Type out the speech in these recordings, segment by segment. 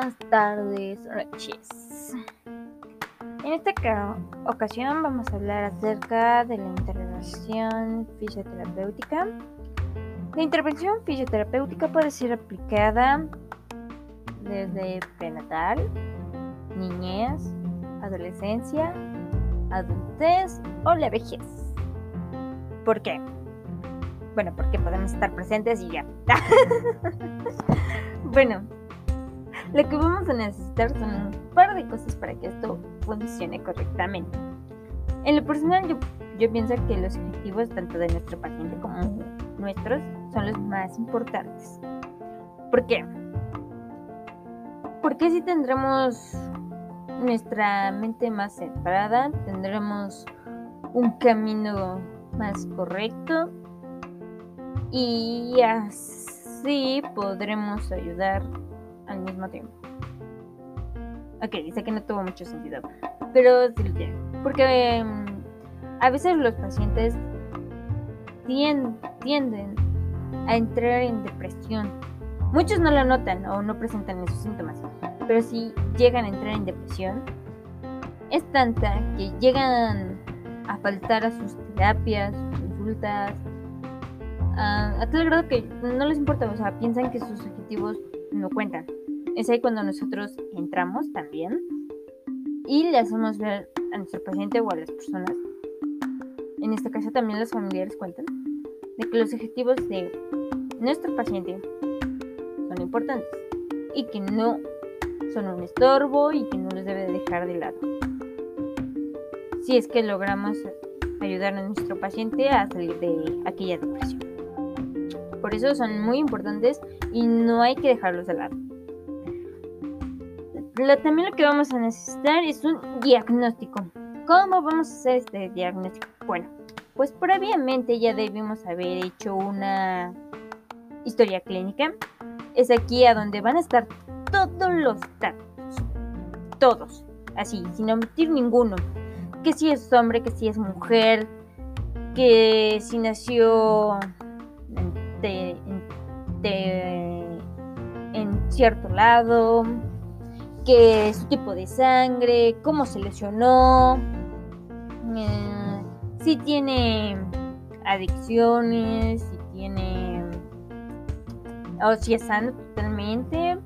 días, tardes, noches. En esta ocasión vamos a hablar acerca de la intervención fisioterapéutica. La intervención fisioterapéutica puede ser aplicada desde prenatal, niñez, adolescencia, adultez o la vejez. ¿Por qué? Bueno, porque podemos estar presentes y ya. bueno, lo que vamos a necesitar son un par de cosas para que esto funcione correctamente. En lo personal, yo, pienso que los objetivos tanto de nuestro paciente como nuestros son los más importantes. ¿Por qué? Porque si tendremos nuestra mente más centrada, tendremos un camino más correcto y así podremos ayudar al mismo tiempo. Ok, dice que no tuvo mucho sentido, pero sí lo tiene. Porque em, a veces los pacientes tienden a entrar en depresión. Muchos no lo notan o no presentan esos síntomas, pero si llegan a entrar en depresión, es tanta que llegan a faltar a sus terapias, sus consultas, a, tal grado que no les importa, o sea, piensan que sus objetivos no cuentan. Es ahí cuando nosotros entramos también y le hacemos ver a nuestro paciente o a las personas, en este caso también los familiares cuentan, de que los objetivos de nuestro paciente son importantes y que no son un estorbo y que no los debe dejar de lado. Si es que logramos ayudar a nuestro paciente a salir de aquella depresión. Por eso son muy importantes y no hay que dejarlos de lado. También lo que vamos a necesitar es un diagnóstico. ¿Cómo vamos a hacer este diagnóstico? Bueno, pues previamente ya debimos haber hecho una historia clínica. Es aquí a donde van a estar todos los datos. Todos. Así, sin omitir ninguno. Que si es hombre, que si es mujer, que si nació en cierto lado, que su tipo de sangre, cómo se lesionó, eh, si tiene adicciones, si tiene, o si es sano totalmente,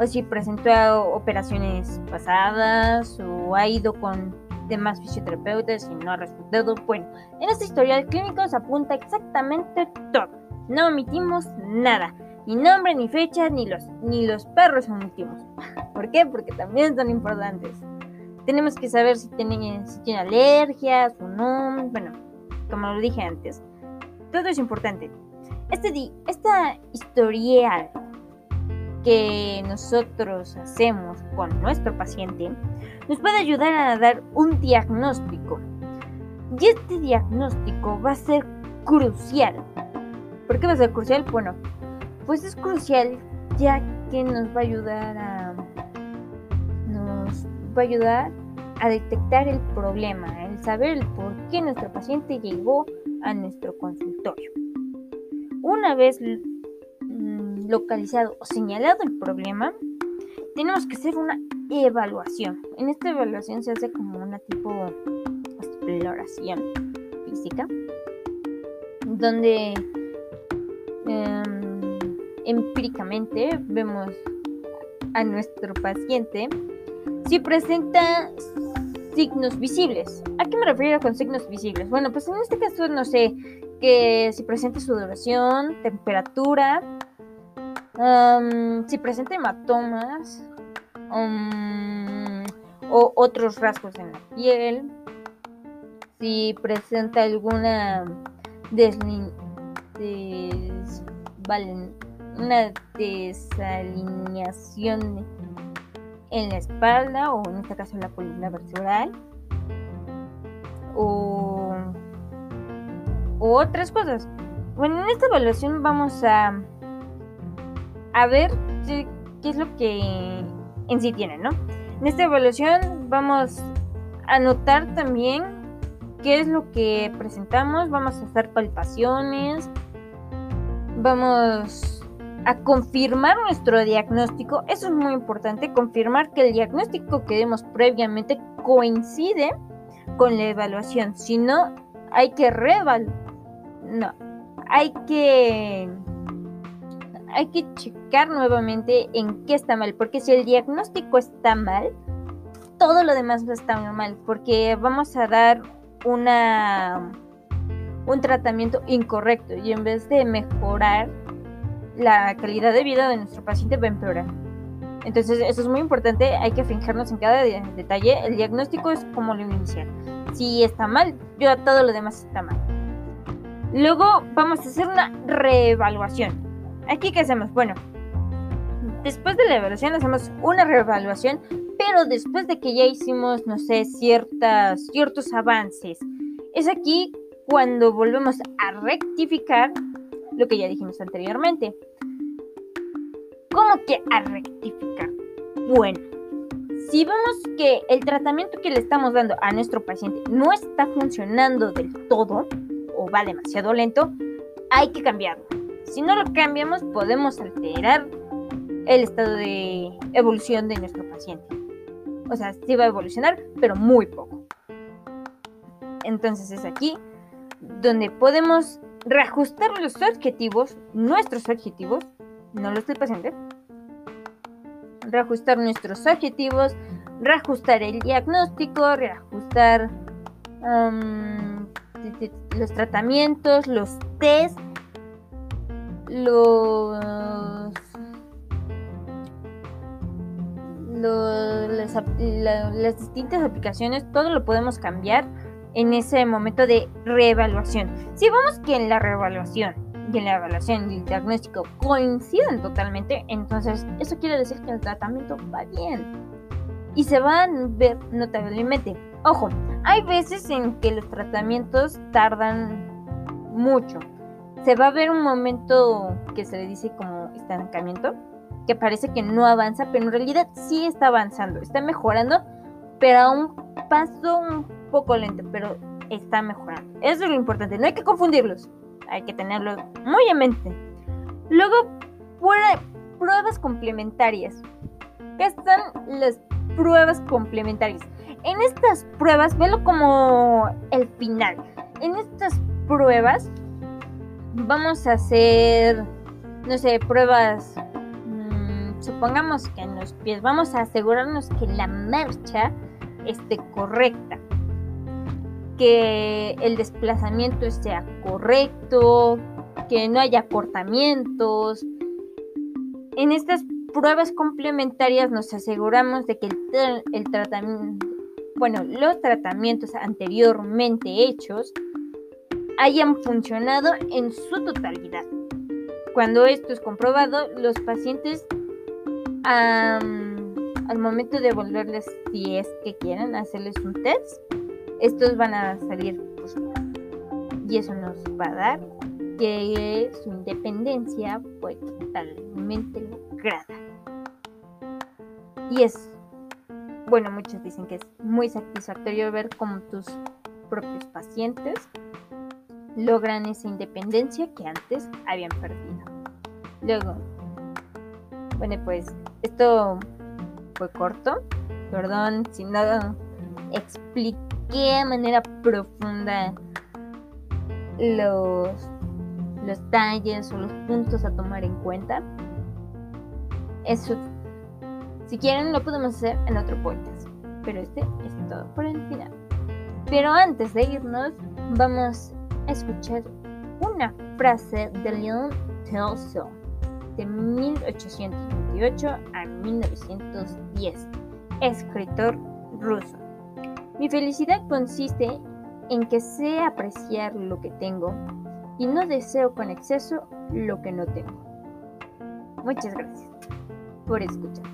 o si presentó operaciones pasadas, o ha ido con demás fisioterapeutas y no ha resultado. Bueno, en este historial clínico se apunta exactamente todo. No omitimos nada. Ni nombre, ni fecha, ni los, ni los perros omitimos. ¿Por qué? Porque también son importantes. Tenemos que saber si tienen, si tienen alergias o no. Bueno, como lo dije antes. Todo es importante. Este, esta historial que nosotros hacemos con nuestro paciente nos puede ayudar a dar un diagnóstico. Y este diagnóstico va a ser crucial ¿Por qué va a ser crucial? Bueno, pues es crucial ya que nos va a ayudar a nos va a ayudar a detectar el problema, el saber el por qué nuestro paciente llegó a nuestro consultorio. Una vez mm, localizado o señalado el problema, tenemos que hacer una evaluación. En esta evaluación se hace como una tipo exploración física, donde Em, empíricamente vemos a nuestro paciente si presenta signos visibles. ¿A qué me refiero con signos visibles? Bueno, pues en este caso no sé que si presenta sudoración, temperatura, em, si presenta hematomas o otros rasgos en la piel, si presenta alguna deslineación una desalineación en la espalda o en este caso en la columna vertebral o, otras cosas. Bueno, en esta evaluación vamos a, a ver qué, qué es lo que en sí tiene, ¿no? En esta evaluación vamos a notar también qué es lo que presentamos, vamos a hacer palpaciones, vamos a confirmar nuestro diagnóstico. Eso es muy importante, confirmar que el diagnóstico que demos previamente coincide con la evaluación. Si no, hay que reevaluar. No, hay que hay que checar nuevamente en qué está mal, porque si el diagnóstico está mal, todo lo demás va a estar mal, porque vamos a dar una un tratamiento incorrecto y en vez de mejorar la calidad de vida de nuestro paciente va a empeorar. Entonces eso es muy importante, hay que fijarnos en cada detalle. El diagnóstico es como lo inicial. Si está mal, yo todo lo demás está mal. Luego vamos a hacer una reevaluación. Aquí qué hacemos? Bueno, después de la evaluación hacemos una reevaluación, pero después de que ya hicimos, no sé, ciertas, ciertos avances. Es aquí cuando volvemos a rectificar lo que ya dijimos anteriormente. ¿Cómo que a rectificar? Bueno, si vemos que el tratamiento que le estamos dando a nuestro paciente no está funcionando del todo o va demasiado lento, hay que cambiarlo. Si no lo cambiamos, podemos alterar el estado de evolución de nuestro paciente. O sea, sí va a evolucionar, pero muy poco. Entonces es aquí donde podemos reajustar los objetivos, nuestros objetivos, no los del paciente, reajustar nuestros objetivos, reajustar el diagnóstico, reajustar los tratamientos, los test, los, las distintas aplicaciones, todo lo podemos cambiar en ese momento de reevaluación. Si vemos que en la reevaluación y en la evaluación y el diagnóstico coinciden totalmente, entonces eso quiere decir que el tratamiento va bien y se van a ver notablemente. Ojo, hay veces en que los tratamientos tardan mucho. Se va a ver un momento que se le dice como estancamiento, que parece que no avanza, pero en realidad sí está avanzando, está mejorando, pero a un paso un poco lento, pero está mejorando. Eso es lo importante, no hay que confundirlos, hay que tenerlo muy en mente. Luego, pruebas complementarias. ¿Qué están las pruebas complementarias? En estas pruebas, velo como el final. En estas pruebas vamos a hacer, no sé, pruebas, mm, supongamos que en los pies, vamos a asegurarnos que la marcha esté correcta que el desplazamiento sea correcto, que no haya cortamientos. En estas pruebas complementarias nos aseguramos de que el, tratamiento, bueno, los tratamientos anteriormente hechos hayan funcionado en su totalidad. Cuando esto es comprobado, los pacientes al momento de volverles, si es que quieren hacerles un test, estos van a salir pues, y eso nos va a dar que su independencia fue totalmente lograda. Y es, bueno, muchos dicen que es muy satisfactorio ver cómo tus propios pacientes logran esa independencia que antes habían perdido. Luego, bueno, pues esto fue corto. Perdón si no expliqué qué manera profunda los, los talles o los puntos a tomar en cuenta. Eso, si quieren, lo podemos hacer en otro podcast. Pero este es todo por el final. Pero antes de irnos, vamos a escuchar una frase de Leon Tolstoy de 1828 a 1910, escritor ruso. Mi felicidad consiste en que sé apreciar lo que tengo y no deseo con exceso lo que no tengo. Muchas gracias por escuchar.